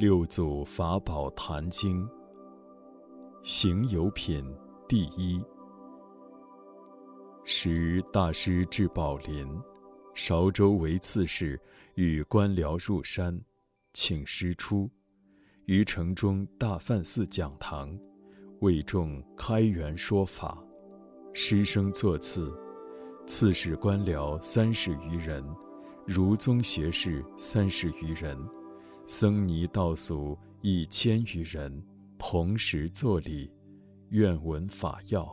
六祖法宝坛经行有品第一。时大师至宝林，韶州为刺史，与官僚入山，请师出，于城中大梵寺讲堂，为众开元说法，师生作次，刺史官僚三十余人，儒宗学士三十余人，僧尼道俗一千余人，同时作礼，愿闻法要。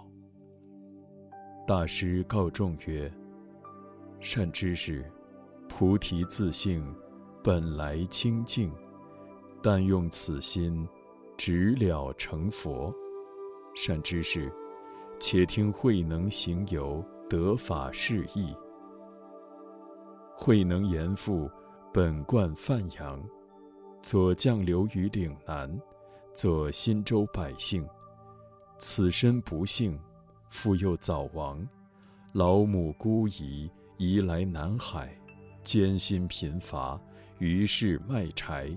大师告众曰：“善知识，菩提自性本来清净，但用此心，直了成佛。善知识，且听慧能行由得法示意。慧能严复本贯范阳，左降流于岭南，左新州百姓，此身不幸。”父又早亡，老母孤遗，移来南海，艰辛贫乏，于是卖柴。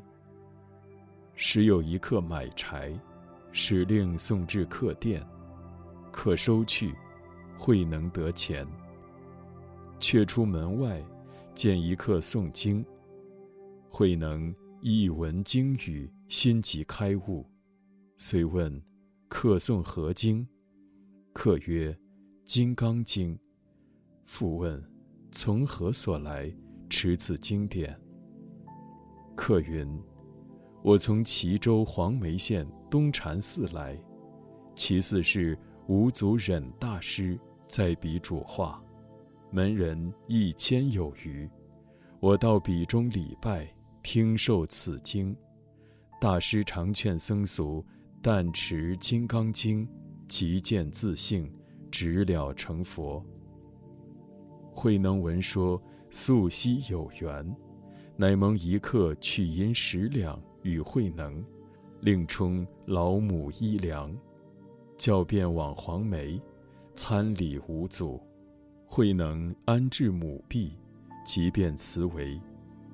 时有一客买柴，使令送至客店，客收去，慧能得钱。却出门外，见一客诵经，慧能一闻经语，心即开悟，遂问：客诵何经？客曰：“金刚经。”复问：“从何所来，持此经典？”客云：“我从齐州黄梅县东禅寺来，其寺是五祖忍大师在彼主化，门人一千有余。我到彼中礼拜，听受此经。大师常劝僧俗，但持金刚经。”即见自性，直了成佛。慧能闻说，素昔有缘，乃蒙一客取银十两与慧能，令充老母衣粮，教便往黄梅，参礼五祖。慧能安置母婢，即便辞为，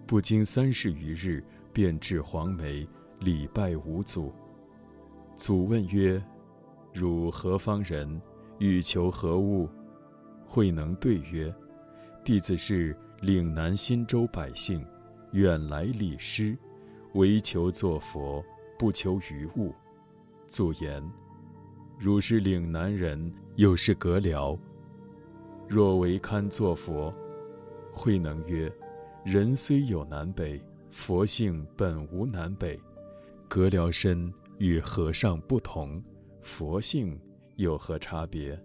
不经三十余日，便至黄梅礼拜五祖。祖问曰。汝何方人？欲求何物？慧能对曰：“弟子是岭南新州百姓，远来礼师，唯求作佛，不求余物。”祖言：“汝是岭南人，又是阁僚，若为堪作佛？”慧能曰：“人虽有南北，佛性本无南北。格辽身与和尚不同。”佛性有何差别？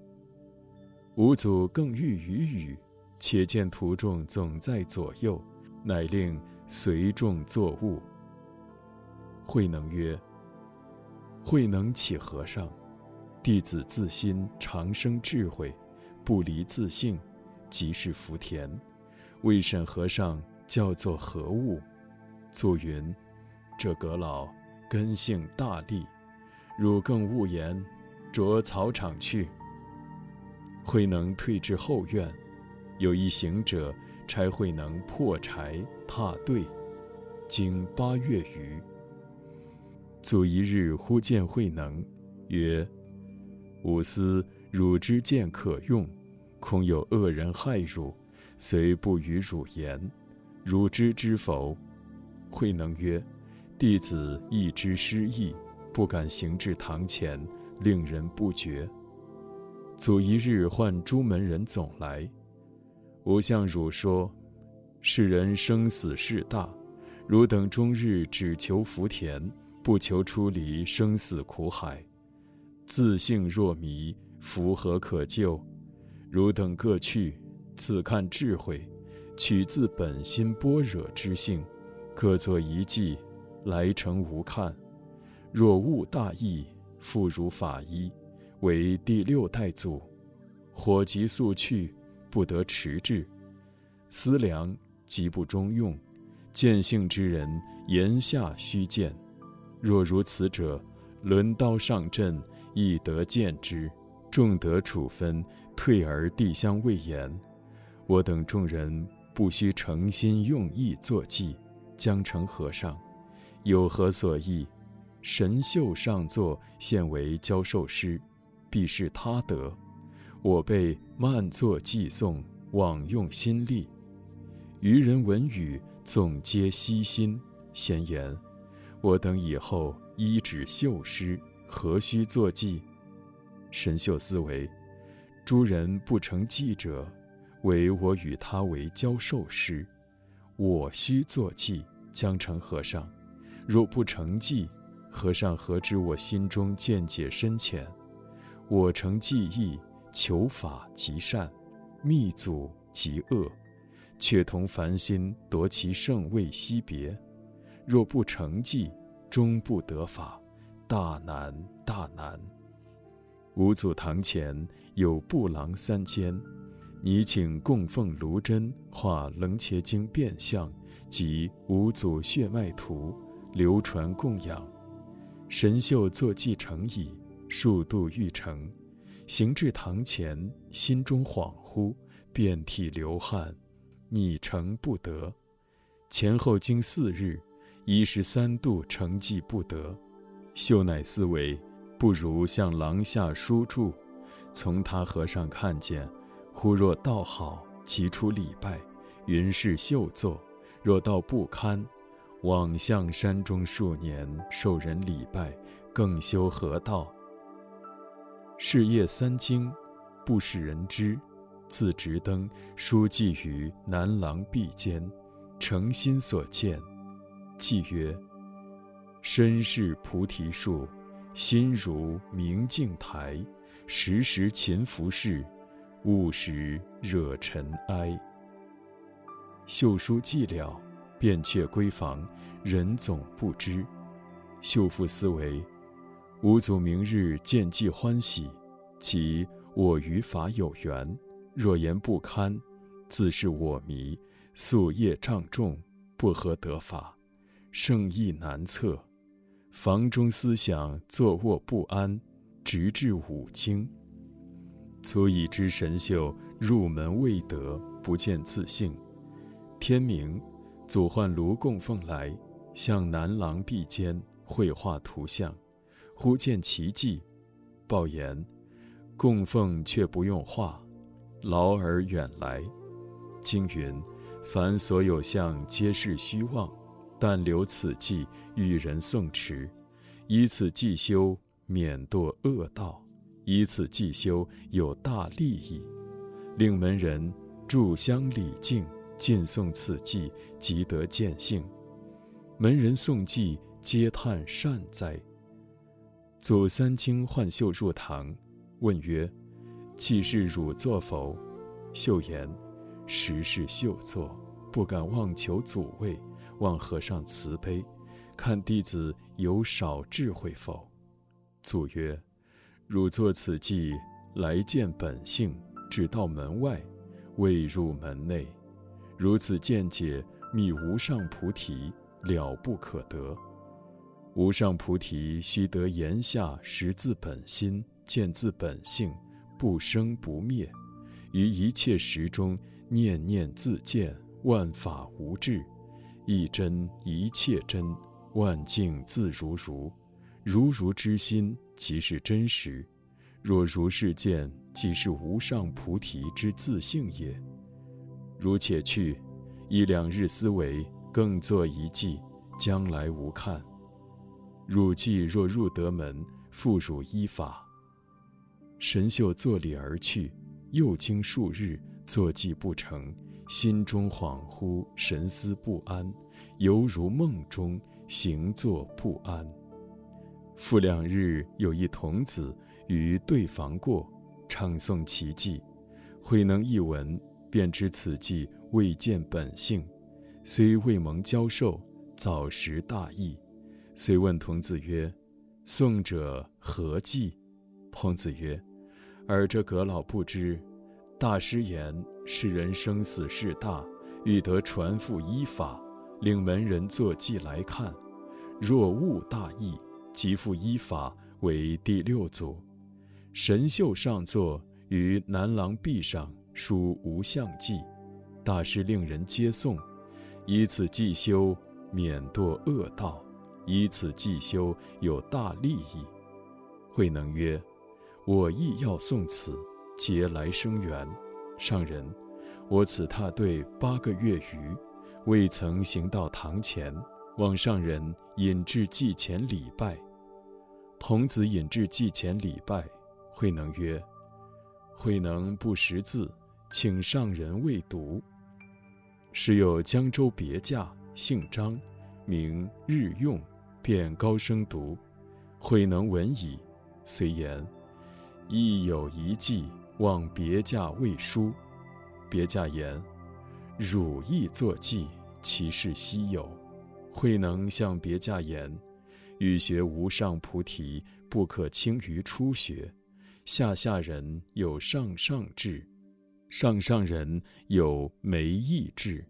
五祖更欲语语，且见徒众总在左右，乃令随众作物。慧能曰：“慧能起和尚，弟子自心长生智慧，不离自性，即是福田。未审和尚叫做何物？”祖云：“这阁老根性大利。”汝更勿言，着草场去。慧能退至后院，有一行者差慧能破柴踏碓，经八月余。祖一日忽见慧能，曰：“吾思汝之剑可用，恐有恶人害汝，遂不与汝言。汝知之否？”慧能曰：“弟子亦知失意。”不敢行至堂前，令人不觉。祖一日唤诸门人总来，吾向汝说：世人生死事大，汝等终日只求福田，不求出离生死苦海。自性若迷，福何可救？汝等各去，自看智慧，取自本心般若之性，各作一计，来成无看。若悟大义，复如法医，为第六代祖。火急速去，不得迟滞。思量极不中用，见性之人言下须见。若如此者，轮刀上阵，亦得见之。重得处分，退而地相未言。我等众人不须诚心用意作计，将成和尚。有何所异？神秀上座，现为教授师，必是他德。我辈慢作寄诵，枉用心力。愚人闻语，总皆悉心。闲言，我等以后依止秀师，何须作记？神秀思维：诸人不成记者，唯我与他为教授师，我须作记，将成和尚。若不成记，和尚何知我心中见解深浅？我成记忆，求法即善，密祖即恶，却同凡心夺其圣位惜别。若不成记，终不得法，大难大难。五祖堂前有布廊三间，拟请供奉卢真画《楞伽经》变相及五祖血脉图，流传供养。神秀坐骑成矣，数度欲成，行至堂前，心中恍惚，遍体流汗，拟成不得。前后经四日，一十三度成绩不得。秀乃思维，不如向廊下书住。从他和尚看见，忽若道好，即出礼拜，云是秀作；若道不堪。往向山中数年，受人礼拜，更修何道？是夜三更，不使人知，自执灯，书记于南廊壁间，诚心所见，记曰：身是菩提树，心如明镜台，时时勤拂拭，勿使惹尘埃。秀书寂了。便却闺房，人总不知。秀妇思维：吾祖明日见既欢喜，即我与法有缘。若言不堪，自是我迷，夙业障重，不合得法，圣意难测。房中思想坐卧不安，直至五更。足以知神秀入门未得，不见自性。天明。祖唤卢供奉来，向南廊壁间绘画图像，忽见奇迹，报言：供奉却不用画，劳而远来。经云：凡所有相，皆是虚妄，但留此记，与人诵持，以此记修，免堕恶道；以此记修，有大利益，令门人住香礼敬。尽诵此记，即得见性。门人诵记，皆叹善哉。祖三清唤秀入堂，问曰：“既是汝作否？”秀言：“实是秀作，不敢妄求祖位，望和尚慈悲，看弟子有少智慧否？”祖曰：“汝作此计，来见本性，只到门外，未入门内。”如此见解，觅无上菩提，了不可得。无上菩提须得言下识自本心，见自本性，不生不灭，于一切时中念念自见，万法无智，一真一切真，万境自如如，如如之心即是真实。若如是见，即是无上菩提之自性也。如且去，一两日思维，更作一计，将来无看。汝既若入得门，复汝依法。神秀作礼而去，又经数日，作计不成，心中恍惚，神思不安，犹如梦中，行坐不安。复两日，有一童子于对房过，唱诵其迹，慧能一闻。便知此计未见本性，虽未蒙教授，早识大义。遂问童子曰：“宋者何计？”童子曰：“尔这阁老不知，大师言世人生死事大，欲得传付依法，令门人作记来看。若悟大意，即复依法为第六祖。神秀上座于南廊壁上。”书无相记，大师令人接诵，以此记修，免堕恶道。以此既修，有大利益。慧能曰：“我亦要诵此，节来生缘。”上人，我此踏对八个月余，未曾行到堂前，望上人引至祭前礼拜。童子引至祭前礼拜，慧能曰：“慧能不识字，请上人为读。”时有江州别驾，姓张，名日用，便高声读。慧能闻已，遂言：“亦有一计。”望别驾未书，别驾言：“汝亦作记，其事稀有。”慧能向别驾言：“欲学无上菩提，不可轻于初学。下下人有上上智，上上人有没意智。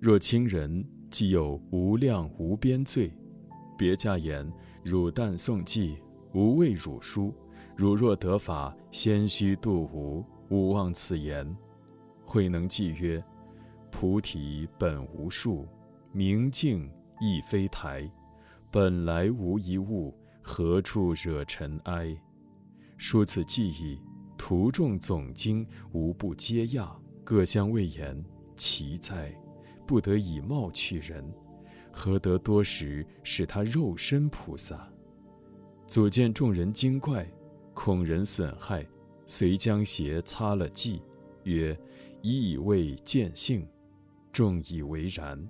若轻人，即有无量无边罪。”别驾言：“汝但诵记，无畏汝书。”汝若得法，先须度吾，勿忘此言。慧能记曰：“菩提本无树，明镜亦非台，本来无一物，何处惹尘埃？”书此记忆。徒众总经，无不皆讶，各相谓言：“奇哉！不得以貌取人，何得多时使他肉身菩萨？”左见众人惊怪。恐人损害，遂将鞋擦了迹，曰：“亦未见性。”众以为然。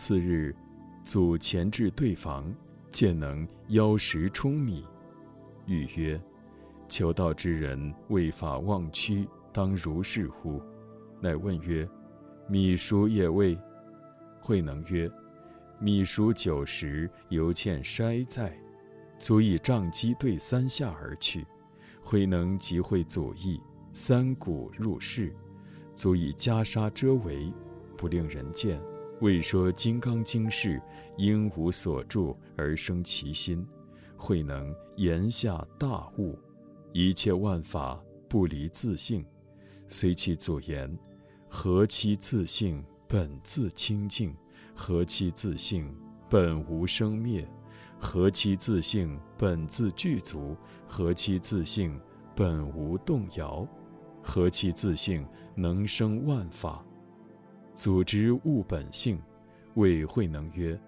次日，祖前至对房，见能腰食充米，欲曰：“求道之人为法忘躯，当如是乎？”乃问曰：“米熟也未？”慧能曰：“米熟九十，犹欠筛在。”足以杖击对三下而去，慧能即会祖意，三鼓入室，足以袈裟遮围，不令人见。未说金刚经事，应无所住而生其心。慧能言下大悟，一切万法不离自性。随其祖言：何其自性本自清净，何其自性本无生灭。何其自性本自具足，何其自性本无动摇，何其自性能生万法。组织悟本性，谓慧能曰：“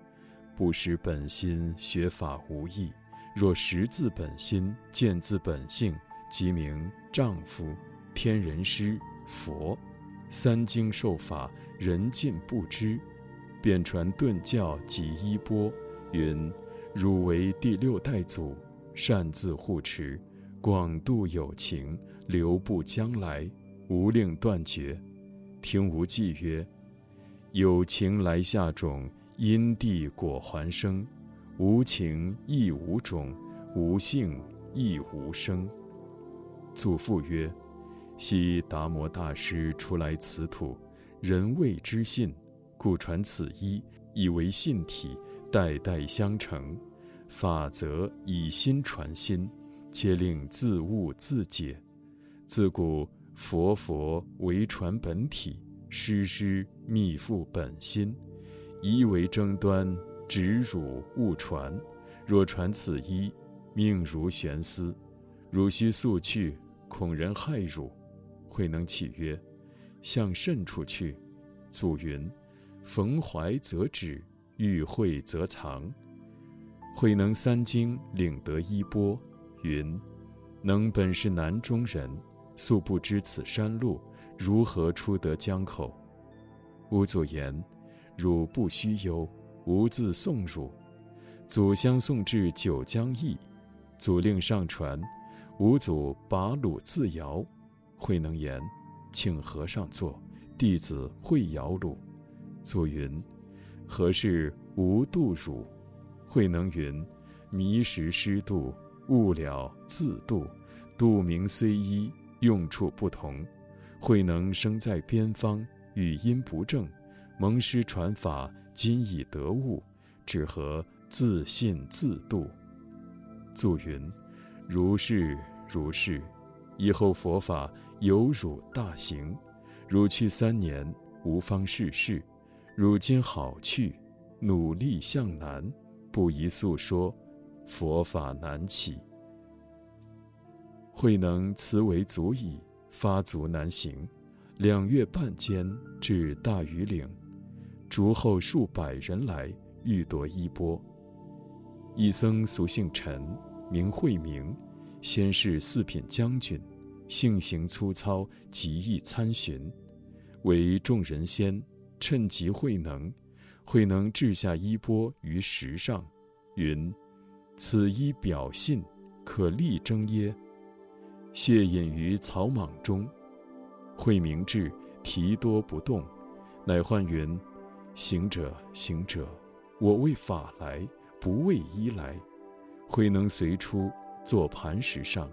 不识本心，学法无益。若识自本心，见自本性，即名丈夫、天人师、佛。三经受法，人尽不知，便传顿教及衣钵，云。”汝为第六代祖，擅自护持，广度有情，留步将来，无令断绝。听无忌曰：有情来下种，因地果还生；无情亦无种，无性亦无生。祖父曰：昔达摩大师出来此土，人未知信，故传此一，以为信体。代代相承，法则以心传心，皆令自悟自解。自古佛佛为传本体，师师密付本心。一为争端，直汝勿传。若传此一，命如悬丝。汝须速去，恐人害汝。慧能启曰：“向甚处去？”祖云：“逢怀则止。”遇会则藏，慧能三经领得衣钵，云：能本是南中人，素不知此山路，如何出得江口？吾祖言：汝不须忧，吾自送汝。祖相送至九江驿，祖令上船，吾祖把橹自摇。慧能言：请和尚坐，弟子会摇橹。祖云。何事无度汝？慧能云：迷时失度，悟了自度。度名虽一，用处不同。慧能生在边方，语音不正，蒙师传法，今已得悟，只合自信自度。祖云：如是如是，以后佛法有汝大行。汝去三年，无方世事。如今好去，努力向南，不宜诉说，佛法难起。慧能慈为足矣，发足难行。两月半间至大禹岭，逐后数百人来欲夺衣钵。一僧俗姓陈，名慧明，先是四品将军，性行粗糙，极易参寻，为众人先，趁机慧能。慧能掷下衣钵于石上，云：“此衣表信，可力争耶？”谢隐于草莽中。慧明志，提多不动，乃唤云：“行者，行者，我为法来，不为衣来。”慧能随出，坐磐石上。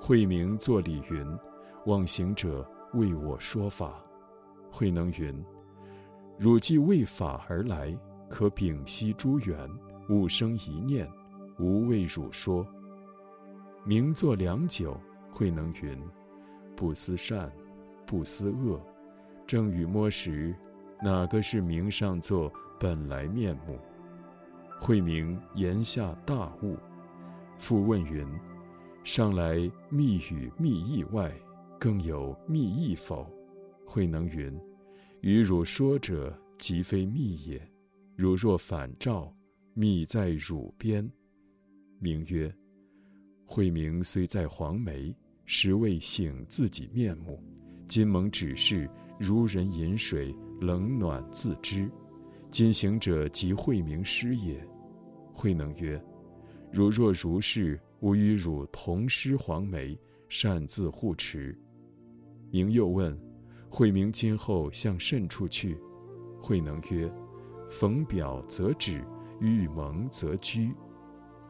慧明作礼云：“望行者为我说法。”慧能云：“汝既为法而来，可屏息诸缘，勿生一念，吾为汝说。”明坐良久，慧能云：“不思善。”不思恶，正与摸时，哪个是明上座本来面目？慧明言下大悟，复问云：“上来密语密意外，更有密意否？”慧能云：“与汝说者，即非密也。汝若反照，密在汝边。”名曰：“慧明虽在黄梅，实未醒自己面目。”今蒙指示，如人饮水，冷暖自知。今行者即慧明师也。慧能曰：“如若如是，吾与汝同师黄梅，擅自护持。”明又问：“慧明今后向甚处去？”慧能曰：“逢表则止，遇蒙则居。”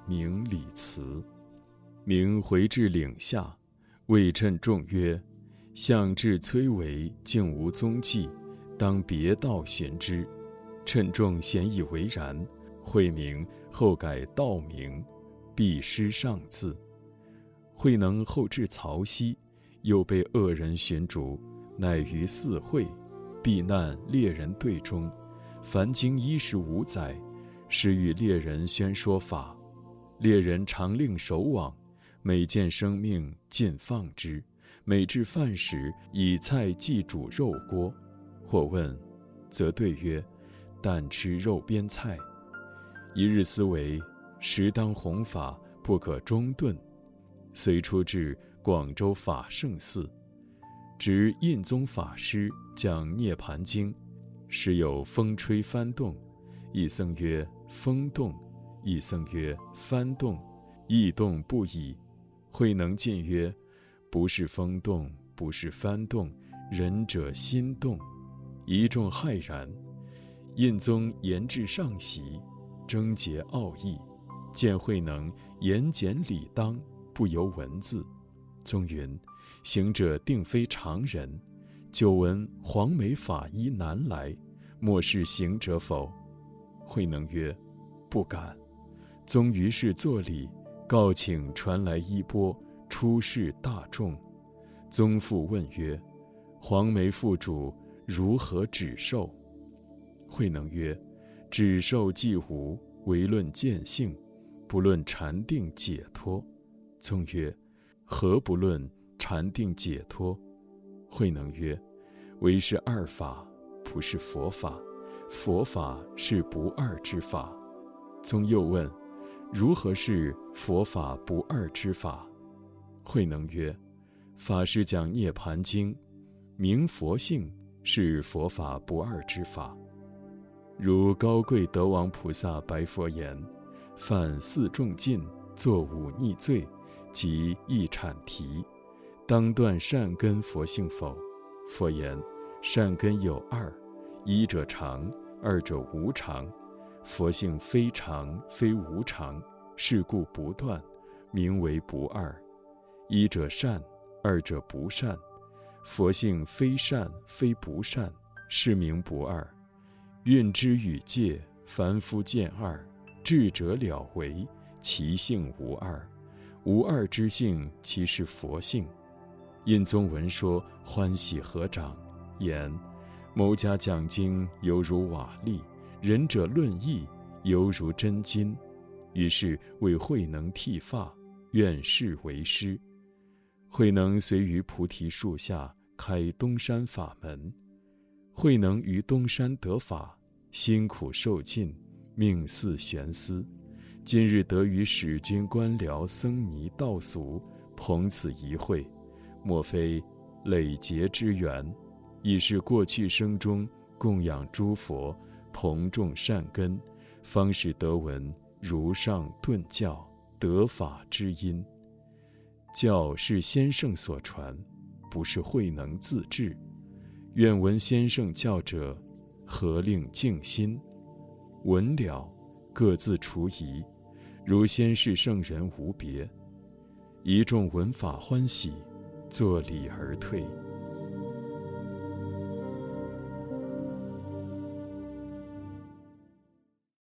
明礼辞。明回至岭下，谓趁众曰。向至崔嵬，竟无踪迹，当别道寻之。趁众咸以为然。慧明后改道名，避师上字。慧能后至曹溪，又被恶人寻逐，乃于四会，避难猎人队中，凡经一十五载，时与猎人宣说法。猎人常令守网，每见生命，尽放之。每至饭时，以菜祭煮肉锅，或问，则对曰：“但吃肉边菜。”一日思维，时当弘法，不可中顿，遂出至广州法圣寺，执印宗法师讲《涅盘经》，时有风吹翻动，一僧曰：“风动。”一僧曰：“翻动。”异动不已。慧能进曰。不是风动，不是幡动，仁者心动。一众骇然。印宗言至上席，征结奥义，见慧能言简理当，不由文字。宗云：行者定非常人。久闻黄眉法医南来，莫是行者否？慧能曰：不敢。宗于是作礼，告请传来衣钵。出示大众，宗父问曰：“黄梅副主如何止受？”慧能曰：“止受既无，唯论见性，不论禅定解脱。”宗曰：“何不论禅定解脱？”慧能曰：“唯是二法，不是佛法。佛法是不二之法。”宗又问：“如何是佛法不二之法？”慧能曰：“法师讲《涅盘经》，明佛性是佛法不二之法。如高贵德王菩萨白佛言：‘犯四重禁，作五逆罪，即一阐提，当断善根佛性否？’佛言：‘善根有二，一者常，二者无常。佛性非常非无常，是故不断，名为不二。’”一者善，二者不善。佛性非善非不善，是名不二。运之与界，凡夫见二，智者了为，其性无二。无二之性，其是佛性。印宗闻说，欢喜合掌，言：某家讲经犹如瓦砾，仁者论义犹如真金，于是为慧能剃发，愿世为师。慧能随于菩提树下开东山法门，慧能于东山得法，辛苦受尽，命似悬丝。今日得与使君官僚僧尼道俗同此一会，莫非累劫之缘，亦是过去生中供养诸佛，同种善根，方是得闻如上顿教得法之因。教是先圣所传，不是慧能自制。愿闻先圣教者，何令静心？闻了，各自除疑。如先世圣人无别，一众闻法欢喜，作礼而退。